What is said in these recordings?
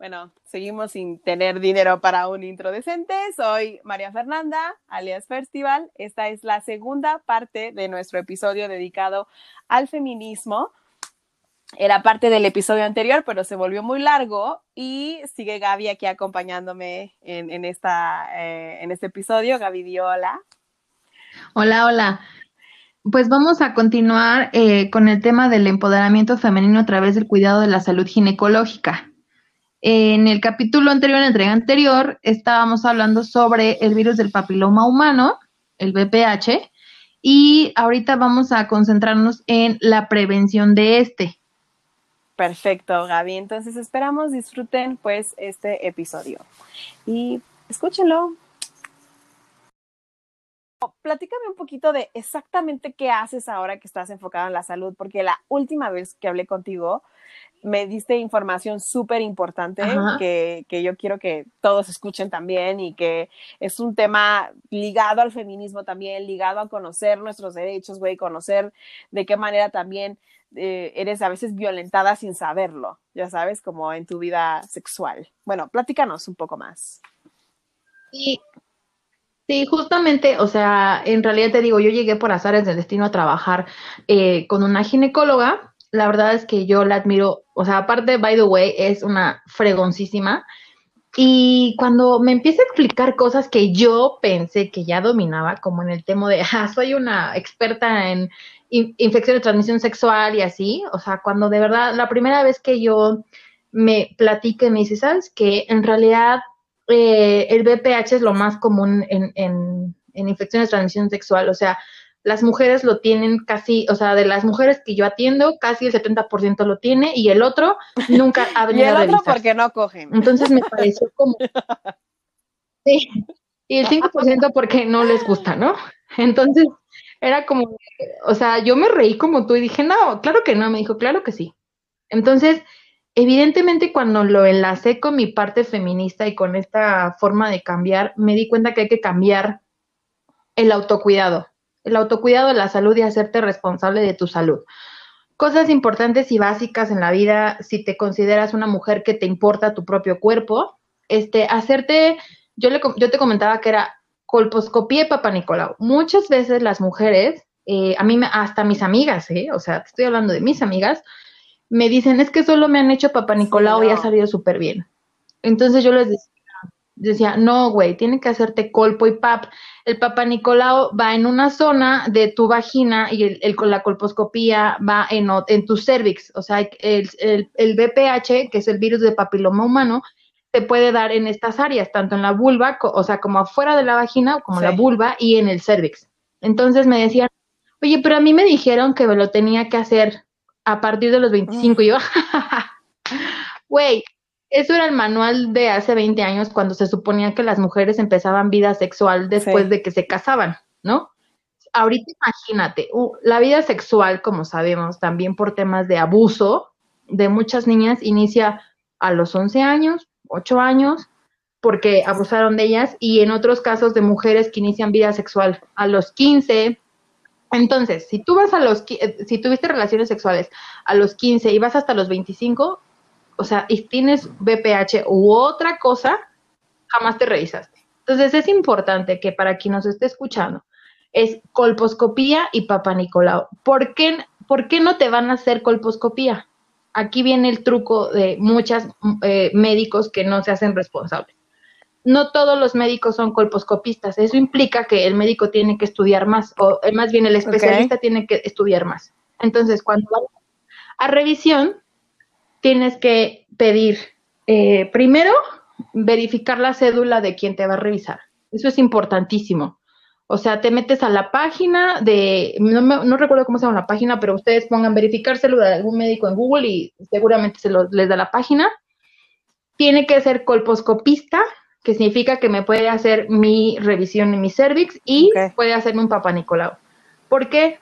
Bueno, seguimos sin tener dinero para un intro decente. Soy María Fernanda, alias Festival. Esta es la segunda parte de nuestro episodio dedicado al feminismo. Era parte del episodio anterior, pero se volvió muy largo y sigue Gaby aquí acompañándome en, esta, eh, en este episodio. Gaby, di hola. Hola, hola. Pues vamos a continuar eh, con el tema del empoderamiento femenino a través del cuidado de la salud ginecológica. En el capítulo anterior, en la entrega anterior, estábamos hablando sobre el virus del papiloma humano, el VPH, y ahorita vamos a concentrarnos en la prevención de este. Perfecto, Gaby. Entonces esperamos disfruten pues este episodio y escúchenlo. Platícame un poquito de exactamente qué haces ahora que estás enfocado en la salud, porque la última vez que hablé contigo me diste información súper importante que, que, yo quiero que todos escuchen también y que es un tema ligado al feminismo también, ligado a conocer nuestros derechos, güey, conocer de qué manera también eh, eres a veces violentada sin saberlo, ya sabes, como en tu vida sexual. Bueno, platícanos un poco más. Sí, sí, justamente, o sea, en realidad te digo, yo llegué por azares del destino a trabajar eh, con una ginecóloga la verdad es que yo la admiro, o sea, aparte, by the way, es una fregoncísima. Y cuando me empieza a explicar cosas que yo pensé que ya dominaba, como en el tema de, ah, soy una experta en infección de transmisión sexual y así, o sea, cuando de verdad, la primera vez que yo me platique, me dice, ¿sabes que En realidad eh, el BPH es lo más común en, en, en infecciones de transmisión sexual, o sea, las mujeres lo tienen casi, o sea, de las mujeres que yo atiendo, casi el 70% lo tiene y el otro nunca ha venido y el otro porque no cogen. Entonces me pareció como... Sí, y el 5% porque no les gusta, ¿no? Entonces era como, o sea, yo me reí como tú y dije, no, claro que no, me dijo, claro que sí. Entonces, evidentemente cuando lo enlacé con mi parte feminista y con esta forma de cambiar, me di cuenta que hay que cambiar el autocuidado el autocuidado de la salud y hacerte responsable de tu salud. Cosas importantes y básicas en la vida, si te consideras una mujer que te importa tu propio cuerpo, este, hacerte, yo, le, yo te comentaba que era colposcopía y papá Nicolau. Muchas veces las mujeres, eh, a mí, hasta mis amigas, ¿eh? o sea, estoy hablando de mis amigas, me dicen, es que solo me han hecho papá Nicolau y ha salido súper bien. Entonces yo les decía, decía, no, güey, tiene que hacerte colpo y pap. El papá Nicolau va en una zona de tu vagina y el, el la colposcopía va en, en tu cervix. O sea, el, el, el, BPH, que es el virus de papiloma humano, te puede dar en estas áreas, tanto en la vulva, o sea, como afuera de la vagina, como la vulva y en el cervix. Entonces me decían, oye, pero a mí me dijeron que me lo tenía que hacer a partir de los 25. Y yo, güey, eso era el manual de hace 20 años cuando se suponía que las mujeres empezaban vida sexual después de que se casaban, ¿no? Ahorita imagínate, la vida sexual, como sabemos, también por temas de abuso de muchas niñas, inicia a los 11 años, 8 años, porque abusaron de ellas, y en otros casos de mujeres que inician vida sexual a los 15. Entonces, si tú vas a los, si tuviste relaciones sexuales a los 15 y vas hasta los 25, o sea, y tienes BPH u otra cosa, jamás te revisaste. Entonces es importante que para quien nos esté escuchando, es colposcopía y papá Nicolau. ¿Por qué, ¿Por qué no te van a hacer colposcopía? Aquí viene el truco de muchos eh, médicos que no se hacen responsables. No todos los médicos son colposcopistas. Eso implica que el médico tiene que estudiar más, o eh, más bien el especialista tiene que estudiar más. Entonces, cuando van a revisión, tienes que pedir eh, primero verificar la cédula de quien te va a revisar. Eso es importantísimo. O sea, te metes a la página de, no, recuerdo cómo se llama la página, pero ustedes pongan verificar cédula de algún médico en Google y seguramente se les da la página. Tiene que ser colposcopista, que significa que me puede hacer mi revisión en mi cervix y puede hacerme un papá Nicolau. ¿Por qué?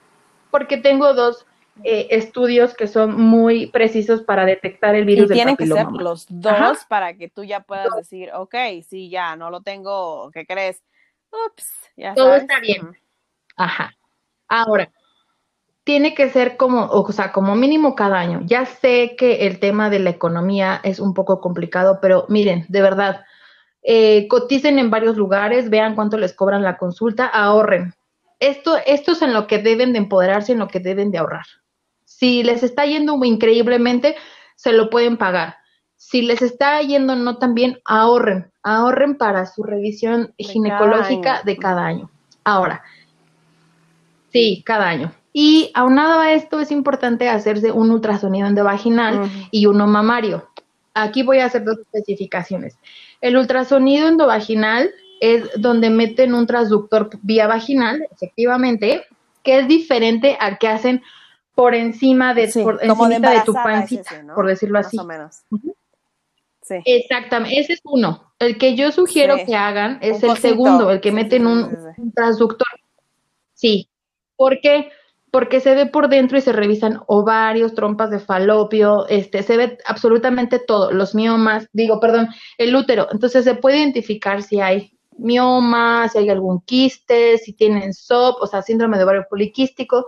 Porque tengo dos eh, estudios que son muy precisos para detectar el virus y tienen que ser los dos para que tú ya puedas decir, ok, sí, ya, no lo tengo, ¿qué crees? Ups, ya Todo está bien. Ajá. Ahora, tiene que ser como, o sea, como mínimo cada año. Ya sé que el tema de la economía es un poco complicado, pero miren, de verdad, eh, coticen en varios lugares, vean cuánto les cobran la consulta, ahorren. Esto, esto es en lo que deben de empoderarse, en lo que deben de ahorrar. Si les está yendo increíblemente, se lo pueden pagar. Si les está yendo no tan bien, ahorren, ahorren para su revisión ginecológica de cada año. Ahora, sí, cada año. Y aunado a esto, es importante hacerse un ultrasonido endovaginal y uno mamario. Aquí voy a hacer dos especificaciones. El ultrasonido endovaginal es donde meten un transductor vía vaginal, efectivamente, que es diferente al que hacen por encima de, por encima de, tu pancita, por decirlo así. Más o menos. sí. Exactamente, ese es uno. El que yo sugiero que hagan es el segundo, el que meten un, un, transductor. Sí, porque porque se ve por dentro y se revisan ovarios, trompas de falopio, este, se ve absolutamente todo, los miomas, digo, perdón, el útero. Entonces se puede identificar si hay mioma, si hay algún quiste, si tienen SOP, o sea, síndrome de ovario poliquístico.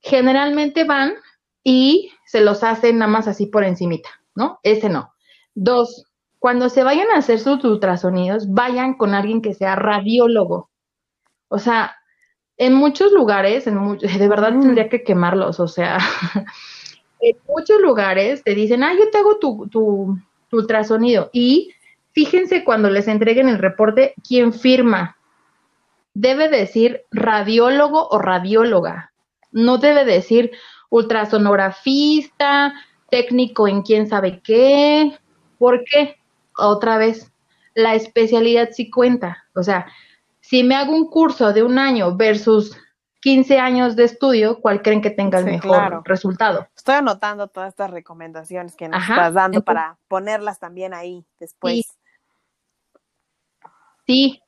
Generalmente van y se los hacen nada más así por encimita, ¿no? Ese no. Dos, cuando se vayan a hacer sus ultrasonidos, vayan con alguien que sea radiólogo. O sea, en muchos lugares, en de verdad mm. tendría que quemarlos, o sea, en muchos lugares te dicen, ah, yo te hago tu, tu, ultrasonido. Y fíjense cuando les entreguen el reporte, quién firma. Debe decir radiólogo o radióloga. No debe decir ultrasonografista, técnico en quién sabe qué. ¿Por qué? Otra vez, la especialidad sí cuenta. O sea, si me hago un curso de un año versus 15 años de estudio, ¿cuál creen que tenga el mejor resultado? Estoy anotando todas estas recomendaciones que nos estás dando para ponerlas también ahí después. Sí,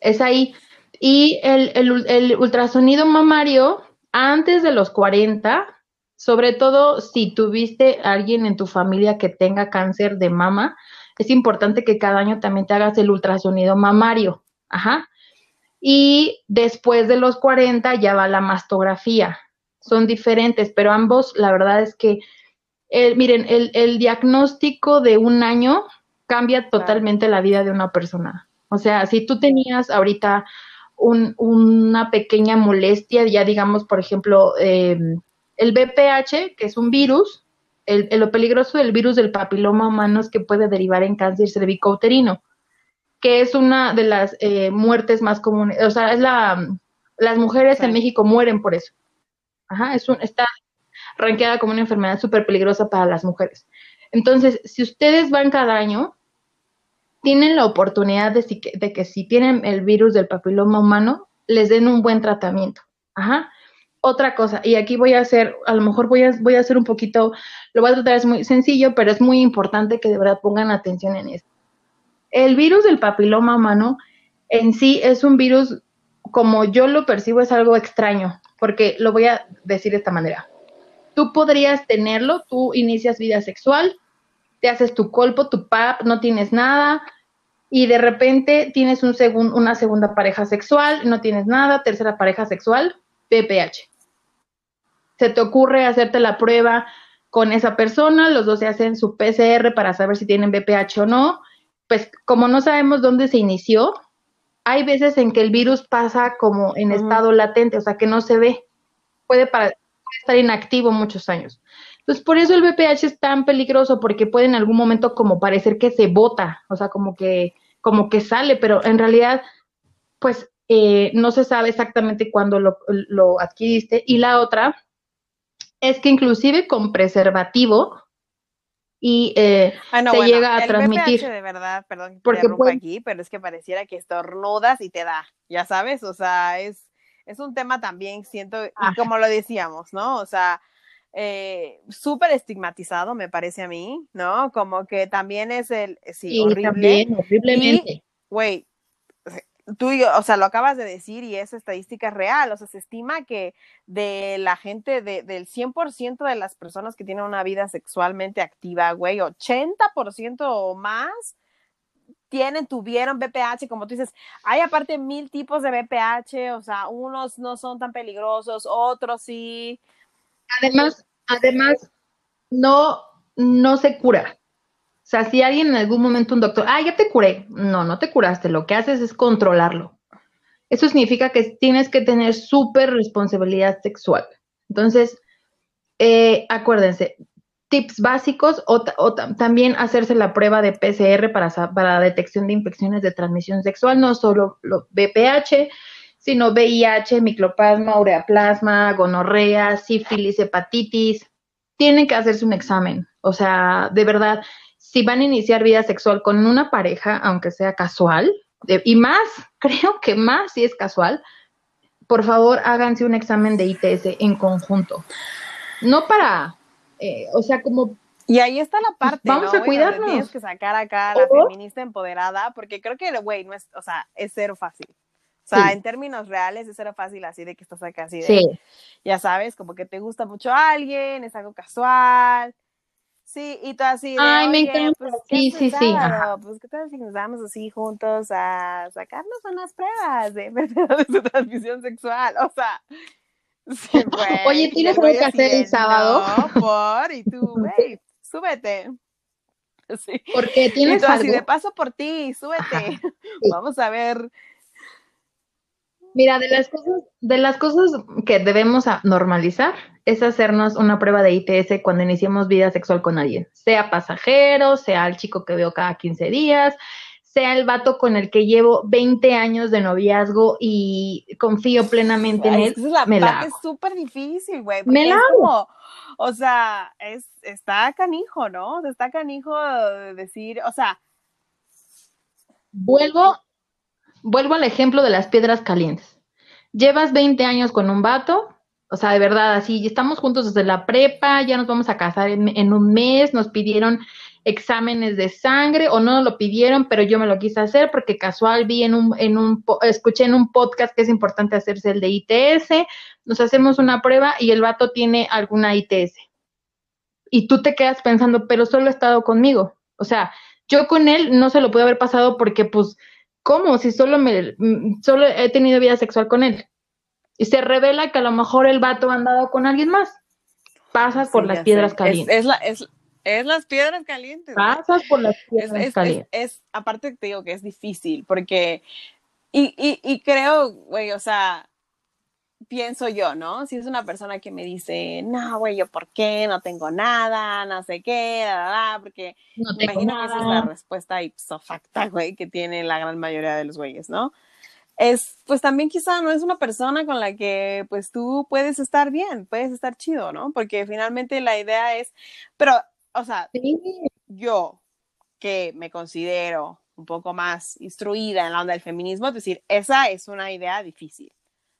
es ahí. Y el, el, el ultrasonido mamario antes de los 40, sobre todo si tuviste alguien en tu familia que tenga cáncer de mama, es importante que cada año también te hagas el ultrasonido mamario. Ajá y después de los 40 ya va la mastografía. Son diferentes, pero ambos, la verdad es que, miren, el, diagnóstico de un año cambia totalmente la vida de una persona. O sea, si tú tenías ahorita una pequeña molestia, ya digamos, por ejemplo, em, el BPH, que es un virus, el, lo peligroso del virus del papiloma humano es que puede derivar en cáncer cervicouterino que es una de las eh, muertes más comunes, o sea, es la, las mujeres en México mueren por eso. Ajá, es un, está ranqueada como una enfermedad súper peligrosa para las mujeres. Entonces, si ustedes van cada año, tienen la oportunidad de, de que si tienen el virus del papiloma humano, les den un buen tratamiento. Ajá. Otra cosa, y aquí voy a hacer, a lo mejor voy a, voy a hacer un poquito, lo voy a tratar, es muy sencillo, pero es muy importante que de verdad pongan atención en esto. El virus del papiloma humano en sí es un virus, como yo lo percibo, es algo extraño, porque lo voy a decir de esta manera. Tú podrías tenerlo, tú inicias vida sexual, te haces tu colpo, tu pap, no tienes nada, y de repente tienes un una segunda pareja sexual, no tienes nada, tercera pareja sexual, PPH. Se te ocurre hacerte la prueba con esa persona, los dos se hacen su PCR para saber si tienen BPH o no, pues como no sabemos dónde se inició, hay veces en que el virus pasa como en estado latente, o sea, que no se ve, puede, estar inactivo muchos años. Entonces, por eso el VPH es tan peligroso, porque puede en algún momento como parecer que se bota, o sea, como que, como que sale, pero en realidad, pues eh, no se sabe exactamente cuándo lo, lo adquiriste. Y la otra es que inclusive con preservativo, y eh, ah, se llega a transmitir. de verdad, perdón, porque aquí, pero es que pareciera que estornudas y te da, ya sabes, o sea, es, es un tema también, siento, y como lo decíamos, ¿no? O sea, eh, súper estigmatizado, me parece a mí, ¿no? Como que también es el, sí, horrible. También, horriblemente. Güey, tú, o sea, lo acabas de decir y esa estadística es real, o sea, se estima que de la gente, de, del 100% de las personas que tienen una vida sexualmente activa, güey, 80% o más tienen, tuvieron BPH, como tú dices, hay aparte mil tipos de BPH, o sea, unos no son tan peligrosos, otros sí, además, además, no, no se cura. O sea, si alguien en algún momento un doctor, ah, ya te curé. No, no te curaste. Lo que haces es controlarlo. Eso significa que tienes que tener súper responsabilidad sexual. Entonces, eh, acuérdense, tips básicos o, también hacerse la prueba de PCR para, para detección de infecciones de transmisión sexual, no solo lo BPH, sino VIH, microplasma, ureaplasma, gonorrea, sífilis, hepatitis. Tienen que hacerse un examen. O sea, de verdad, si van a iniciar vida sexual con una pareja, aunque sea casual, y más, creo que más si es casual, por favor háganse un examen de ITS en conjunto. No para, eh, o sea, como... Y ahí está la parte, Vamos a cuidarnos. Tienes que sacar acá a la feminista empoderada, porque creo que, güey, no es, o sea, es cero fácil. O sea, en términos reales es cero fácil así de que estás acá así de, sí. ya sabes, como que te gusta mucho alguien, es algo casual, Sí, y tú así de, Ay, me encanta. Pues, sí, sí, sí. Pues, ¿qué tal si nos vamos así juntos a sacarnos unas pruebas de de transmisión sexual? O sea, sí, güey. Oye, ¿tienes algo que hacer el sábado? No, por, y tú, güey, súbete. Sí. Porque tienes y tú, algo. Así de paso por ti, súbete. Vamos a ver Mira, de las cosas, de las cosas que debemos normalizar es hacernos una prueba de ITS cuando iniciemos vida sexual con alguien, sea pasajero, sea el chico que veo cada 15 días, sea el vato con el que llevo 20 años de noviazgo y confío plenamente en él. Es la me parte es súper difícil, güey. Me la hago. o sea, es, está canijo, ¿no? Está canijo decir, o sea. Vuelvo vuelvo al ejemplo de las piedras calientes. Llevas 20 años con un vato, o sea, de verdad, así, estamos juntos desde la prepa, ya nos vamos a casar en, un mes, nos pidieron exámenes de sangre o no lo pidieron, pero yo me lo quise hacer porque casual vi en un, en un, escuché en un podcast que es importante hacerse el de ITS, nos hacemos una prueba y el vato tiene alguna ITS. Y tú te quedas pensando, pero solo ha estado conmigo. O sea, yo con él no se lo pude haber pasado porque pues ¿cómo? Si solo me mm, solo he tenido vida sexual con él. Y se revela que a lo mejor el vato ha andado con alguien más. Pasas por las piedras calientes. Es, la, es, es, las piedras calientes. Pasas por las piedras calientes. Es, aparte te digo que es difícil porque, y, y, y creo, güey, o sea, pienso yo, ¿no? Si es una persona que me dice, no, güey, yo por qué, no tengo nada, no sé qué, da, porque no me imagino nada. que esa es la respuesta ipso facta, güey, que tiene la gran mayoría de los güeyes, ¿no? Es, pues también quizá no es una persona con la que, pues tú puedes estar bien, puedes estar chido, ¿no? Porque finalmente la idea es, pero, o sea, yo que me considero un poco más instruida en la onda del feminismo, es decir, esa es una idea difícil.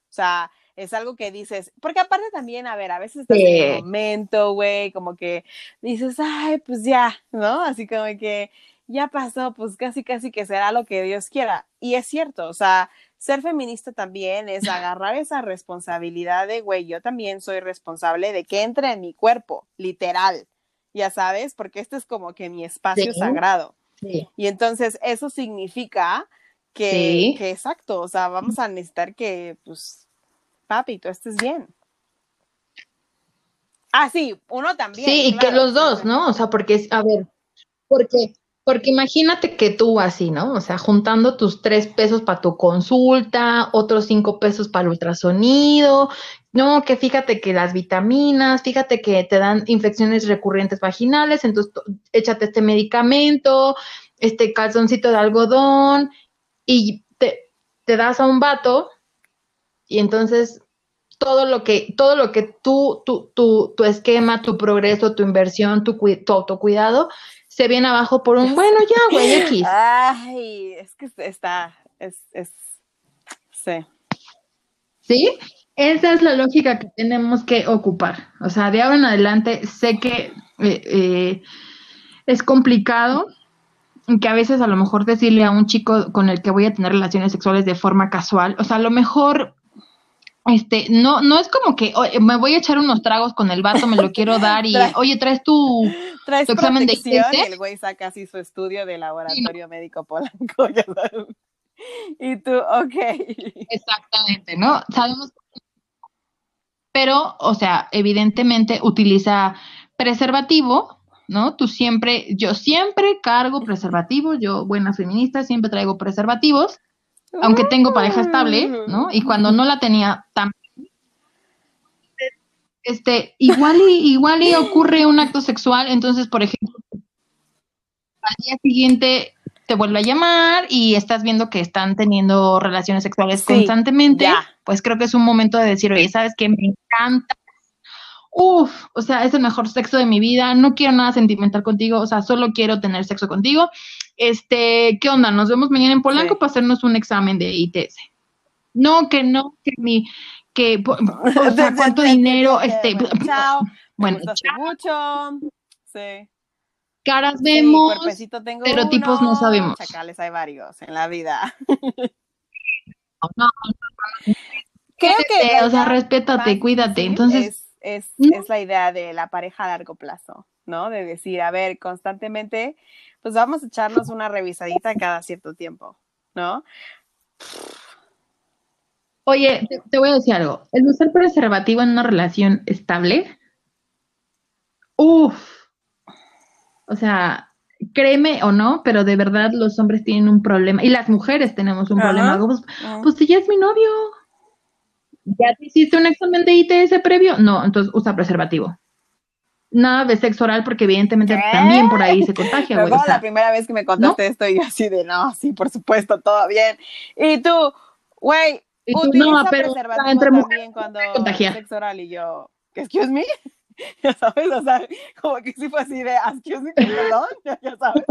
O sea, es algo que dices, porque aparte también, a ver, a veces estás en el momento, güey, como que dices, ay, pues ya, ¿no? Así como que ya pasó, pues casi, casi que será lo que Dios quiera. Y es cierto, o sea, ser feminista también es agarrar esa responsabilidad de, güey, yo también soy responsable de que entre en mi cuerpo, literal, ya sabes, porque este es como que mi espacio sagrado. Y entonces eso significa que, que, exacto, o sea, vamos a necesitar que, pues, papi, tú estés bien. Ah, sí, uno también. Sí, y que los dos, ¿no? O sea, porque, a ver, porque, porque imagínate que tú así, ¿no? O sea, juntando tus tres pesos para tu consulta, otros cinco pesos para el ultrasonido, no, que fíjate que las vitaminas, fíjate que te dan infecciones recurrentes vaginales, entonces échate este medicamento, este calzoncito de algodón, y te, te das a un vato y entonces todo lo que, todo lo que tú, tu, tu, tu esquema, tu progreso, tu inversión, tu, tu autocuidado, se viene abajo por un, bueno, ya, güey, X. Ay, es que está, es, es, sí. ¿Sí? Esa es la lógica que tenemos que ocupar. O sea, de ahora en adelante sé que eh, eh, es complicado, que a veces a lo mejor decirle a un chico con el que voy a tener relaciones sexuales de forma casual, o sea, a lo mejor este, no, no es como que me voy a echar unos tragos con el vato, me lo quiero dar y, oye, traes tu, ¿Traes tu examen de ITS? Y el güey saca así su estudio de laboratorio médico polanco. y tú, ok. Exactamente, ¿no? Sabemos. pero, o sea, evidentemente utiliza preservativo, ¿no? Tú siempre, yo siempre cargo preservativos, yo, buena feminista, siempre traigo preservativos, aunque tengo pareja estable, ¿no? Y cuando no la tenía tan este, igual y, igual y ocurre un acto sexual, entonces, por ejemplo, al día siguiente te vuelve a llamar y estás viendo que están teniendo relaciones sexuales constantemente, pues creo que es un momento de decir, oye, ¿sabes qué? Me encanta. Uf, o sea, es el mejor sexo de mi vida, no quiero nada sentimental contigo, o sea, solo quiero tener sexo contigo. Este, ¿qué onda? Nos vemos mañana en Polanco para hacernos un examen de ITS. No, que no, que mi, que, o sea, cuánto dinero, este, chao, bueno, mucho, sí. Caras vemos, pero tipos no sabemos. Chacales hay varios en la vida. No, Creo que, o sea, respétate, cuídate. Entonces, es, es, la idea de la pareja a largo plazo, ¿no? De decir, a ver, constantemente, pues vamos a echarnos una revisadita cada cierto tiempo, ¿no? Oye, te, voy a decir algo. El usar preservativo en una relación estable, uff. O sea, créeme o no, pero de verdad los hombres tienen un problema y las mujeres tenemos un problema. Pues, pues, si ya es mi novio, ¿ya te hiciste un examen de ITS previo? No, entonces usa preservativo. Nada de sexo oral porque evidentemente también por ahí se contagia. Pero la primera vez que me contaste esto yo así de, no, sí, por supuesto, todo bien. Y tú, güey, no, pero entre mujeres cuando sexo oral y yo, excuse me, ya sabes, o sea, como que sí fue así de, excuse me, perdón, ya sabes.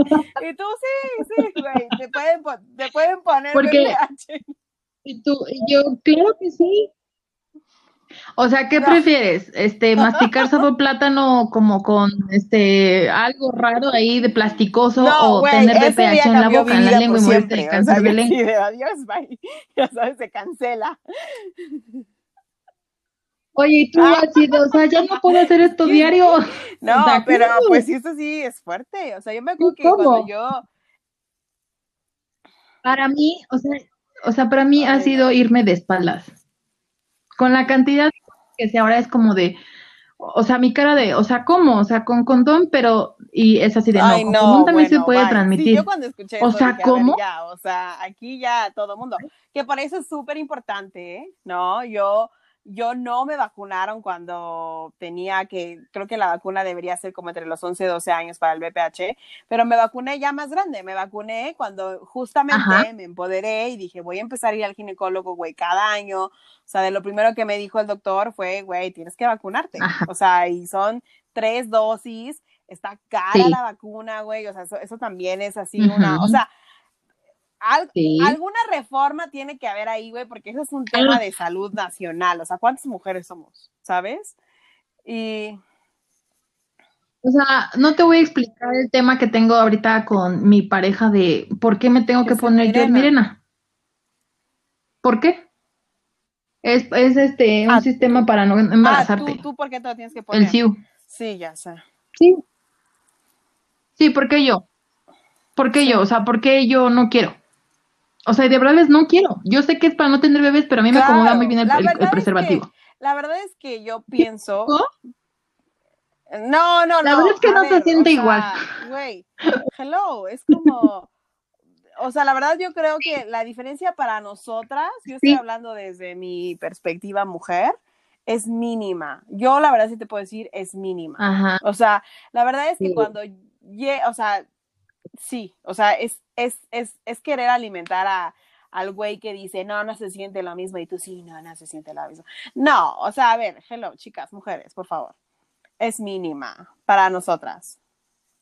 Y tú sí, sí, güey, te pueden, te pueden poner Porque, Y tú, yo, claro que sí, o sea, ¿qué prefieres? Este, masticar sabor plátano como con este algo raro ahí de plasticoso o tener BPH en la boca, en la lengua y morirte de cáncer de lengua. adiós, bye. Ya sabes, se cancela. Oye, y tú ah. así o sea, ya no puedo hacer esto diario. No, pero pues sí, eso sí es fuerte. O sea, yo me acuerdo que cuando yo. Para mí, o sea, o sea, para mí ha sido irme de espaldas con la cantidad que se ahora es como de, o sea, mi cara de, o sea, ¿cómo? O sea, con condón, pero, y es así de, no, con condón también se puede transmitir. yo cuando escuché o sea, ¿cómo? ya, o sea, aquí ya todo mundo, que por eso es súper importante, ¿eh? ¿no? Yo, yo no me vacunaron cuando tenía que, creo que la vacuna debería ser como entre los 11 y 12 años para el BPH, pero me vacuné ya más grande, me vacuné cuando justamente me empoderé y dije, voy a empezar a ir al ginecólogo, güey, cada año. O sea, de lo primero que me dijo el doctor fue, güey, tienes que vacunarte. O sea, y son tres dosis, está cara la vacuna, güey, o sea, eso, también es así una, o sea, Alguna reforma tiene que haber ahí, güey, porque eso es un tema de salud nacional. O sea, ¿cuántas mujeres somos? ¿Sabes? Y. O sea, no te voy a explicar el tema que tengo ahorita con mi pareja de por qué me tengo que poner yo en Mirena. ¿Por qué? Es, es este un ah, sistema para no embarazarte. Ah, ¿tú, ¿tú, por qué te lo tienes que poner? El SIU. Sí, ya sé. Sí. Sí, ¿por qué yo? ¿Por qué yo? O sea, ¿por qué yo no quiero? O sea, de verdad no quiero. Yo sé que es para no tener bebés, pero a mí me acomoda muy bien el, preservativo. la verdad es que yo pienso. No, no, no. La verdad es que no se siente igual. Güey, hello, es como. O sea, la verdad yo creo que la diferencia para nosotras, yo estoy hablando desde mi perspectiva mujer, es mínima. Yo la verdad sí te puedo decir, es mínima. Ajá. O sea, la verdad es que cuando, o sea, sí, o sea, es, es, es, es querer alimentar a, al güey que dice, no, no se siente lo mismo, y tú sí, no, no se siente lo mismo. No, o sea, a ver, hello, chicas, mujeres, por favor. Es mínima para nosotras.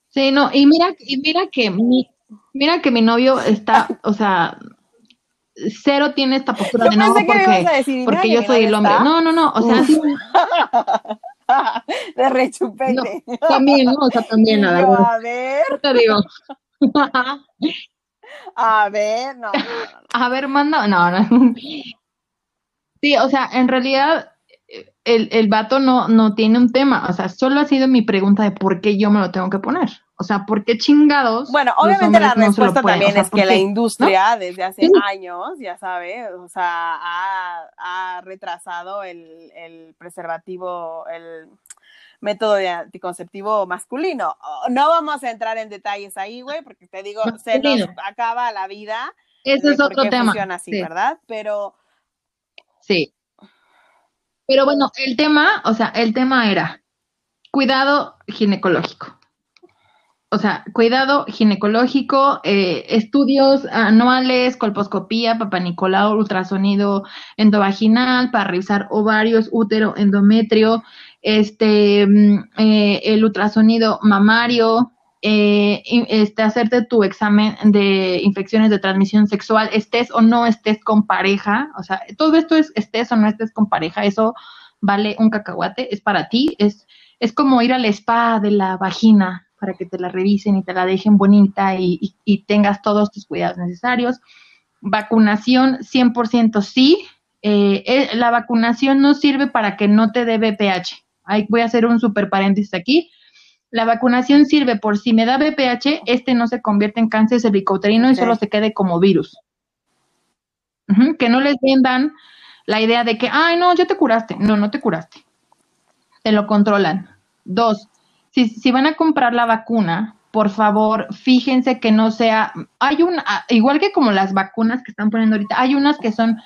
Sí, no, y mira, y mira que mi, mira que mi novio está, o sea, cero tiene esta postura de no porque, porque yo soy el hombre. No, no, no, o sea, de rechupete. también, ¿no? O sea, también. A ver. te digo? A ver, no, A ver, manda, no, no. Sí, o sea, en realidad, el, el vato no, no tiene un tema, o sea, solo ha sido mi pregunta de por qué yo me lo tengo que poner. O sea, ¿por qué chingados? Bueno, obviamente la respuesta también es que la industria desde hace años, ya sabes, o sea, ha, ha retrasado el, el, preservativo, el método de anticonceptivo masculino. No vamos a entrar en detalles ahí, güey, porque te digo, se nos acaba la vida. Ese es otro tema. Funciona así, ¿verdad? Pero. Sí. Pero bueno, el tema, o sea, el tema era cuidado ginecológico. O sea, cuidado ginecológico, eh, estudios anuales, colposcopía, papanicolao, ultrasonido endovaginal para revisar ovarios, útero, endometrio, este, mm, eh, el ultrasonido mamario, eh, este, hacerte tu examen de infecciones de transmisión sexual, estés o no estés con pareja, o sea, todo esto es estés o no estés con pareja, eso vale un cacahuate, es para ti, es, es como ir al spa de la vagina, para que te la revisen y te la dejen bonita y, tengas todos tus cuidados necesarios. Vacunación 100% sí. Eh, eh, la vacunación no sirve para que no te dé BPH. Ahí voy a hacer un super paréntesis aquí. La vacunación sirve por si me da BPH, este no se convierte en cáncer cervicouterino y solo se quede como virus. que no les vendan la idea de que, ay, no, ya te curaste. No, no te curaste. Te lo controlan. Dos, si, van a comprar la vacuna, por favor, fíjense que no sea, hay una, ah, igual que como las vacunas que están poniendo ahorita, hay unas que son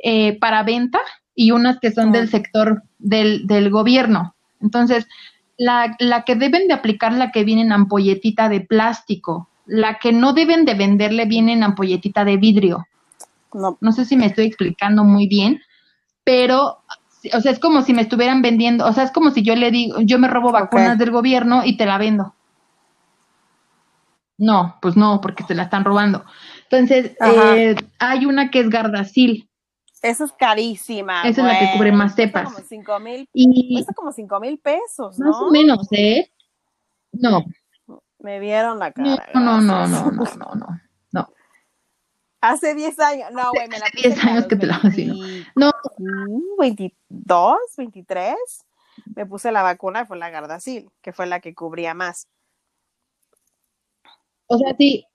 eh, para venta y unas que son del sector del, del gobierno. Entonces, la, la, que deben de aplicar, la que viene en ampolletita de plástico, la que no deben de venderle viene en ampolletita de vidrio. No. no sé si me estoy explicando muy bien, pero o sea, es como si me estuvieran vendiendo, o sea, es como si yo le digo, yo me robo vacunas del gobierno y te la vendo. No, pues no, porque se la están robando. Entonces, eh, hay una que es Gardasil. Esa es carísima. Esa es la que cubre más cepas. Como cinco mil, y como cinco mil pesos, ¿no? Más o menos, ¿eh? No. Me vieron la cara. No, no, no, no, no, no, no. Hace 10 años, no, güey, me la puse. 10 años que te la vacino. No. 22, 23, me puse la vacuna, fue la Gardasil, que fue la que cubría más. O sea, sí,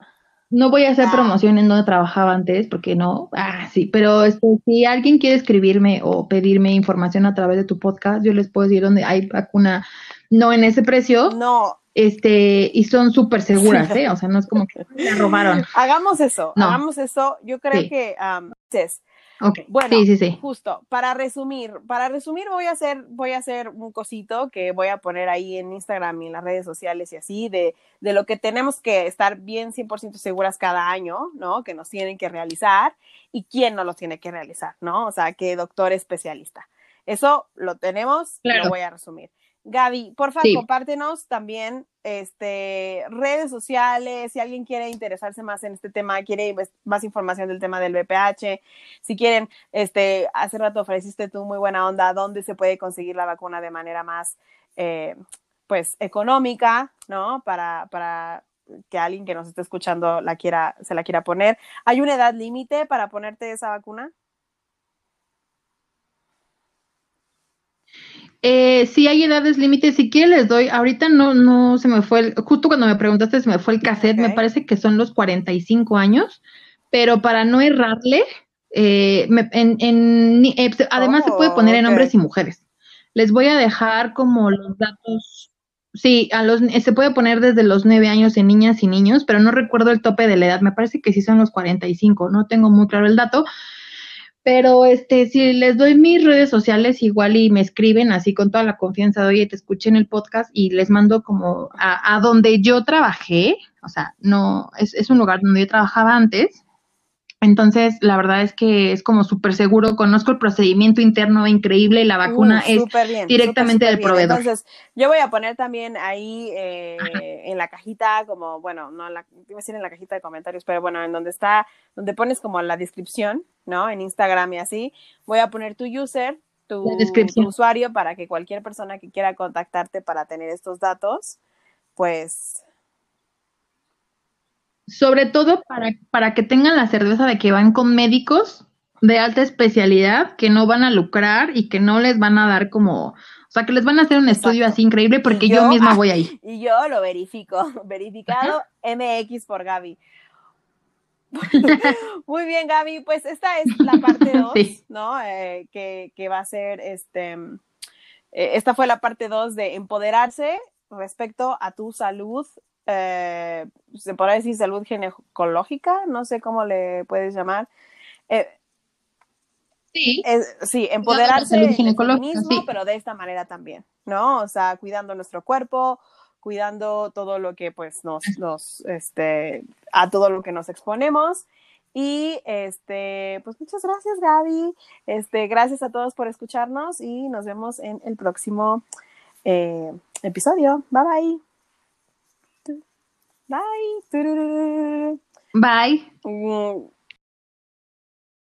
no voy a hacer ah. promoción en donde trabajaba antes, porque no, ah, sí, pero este, si alguien quiere escribirme o pedirme información a través de tu podcast, yo les puedo decir dónde hay vacuna, no en ese precio. No, este, y son súper seguras, ¿eh? O sea, no es como que la robaron. Hagamos eso, hagamos eso. Yo creo que um, Bueno, sí, sí, sí. justo, para resumir, para resumir voy a hacer, voy a hacer un cosito que voy a poner ahí en Instagram y en las redes sociales y así, de, de lo que tenemos que estar bien 100% seguras cada año, ¿no? Que nos tienen que realizar y quién no los tiene que realizar, ¿no? O sea, qué doctor especialista. Eso lo tenemos, lo voy a resumir. Gaby, por favor, compártenos también este, redes sociales, si alguien quiere interesarse más en este tema, quiere más información del tema del BPH, si quieren, este, hace rato ofreciste tú muy buena onda, dónde se puede conseguir la vacuna de manera más, eh, pues, económica, ¿no? Para, para que alguien que nos esté escuchando la quiera, se la quiera poner. ¿Hay una edad límite para ponerte esa vacuna? Eh, sí hay edades límites, si quieren les doy, ahorita no, no se me fue, el, justo cuando me preguntaste se me fue el cassette, me parece que son los 45 años, pero para no errarle, eh, en, en, eh, además se puede poner en oh, hombres y mujeres. Les voy a dejar como los datos, sí, a los, se puede poner desde los 9 años en niñas y niños, pero no recuerdo el tope de la edad, me parece que sí son los 45, no tengo muy claro el dato, pero este, si les doy mis redes sociales igual y me escriben así con toda la confianza de, oye, te escuché en el podcast y les mando como a, donde yo trabajé, o sea, no, es, es, un lugar donde yo trabajaba antes, entonces, la verdad es que es como súper seguro, conozco el procedimiento interno increíble y la vacuna es directamente del proveedor. Entonces, yo voy a poner también ahí eh, en la cajita, como, bueno, no la, iba a decir en la cajita de comentarios, pero bueno, en donde está, donde pones como la descripción, ¿no? En Instagram y así, voy a poner tu user, tu, tu usuario, para que cualquier persona que quiera contactarte para tener estos datos, pues sobre todo para, para que tengan la certeza de que van con médicos de alta especialidad que no van a lucrar y que no les van a dar como, o sea, que les van a hacer un estudio así increíble porque yo, misma voy ahí. Y yo lo verifico, verificado MX por Gaby. Muy bien, Gaby, pues esta es la parte 2, ¿no? Eh, que, que, va a ser, este, eh, esta fue la parte 2 de empoderarse respecto a tu salud, eh, se podrá decir salud ginecológica, no sé cómo le puedes llamar. sí. sí, empoderarse de mismo, pero de esta manera también, ¿no? O sea, cuidando nuestro cuerpo, cuidando todo lo que pues nos, nos, este, a todo lo que nos exponemos. Y este, pues muchas gracias, Gaby. Este, gracias a todos por escucharnos y nos vemos en el próximo eh, episodio. Bye bye. Bye. Bye.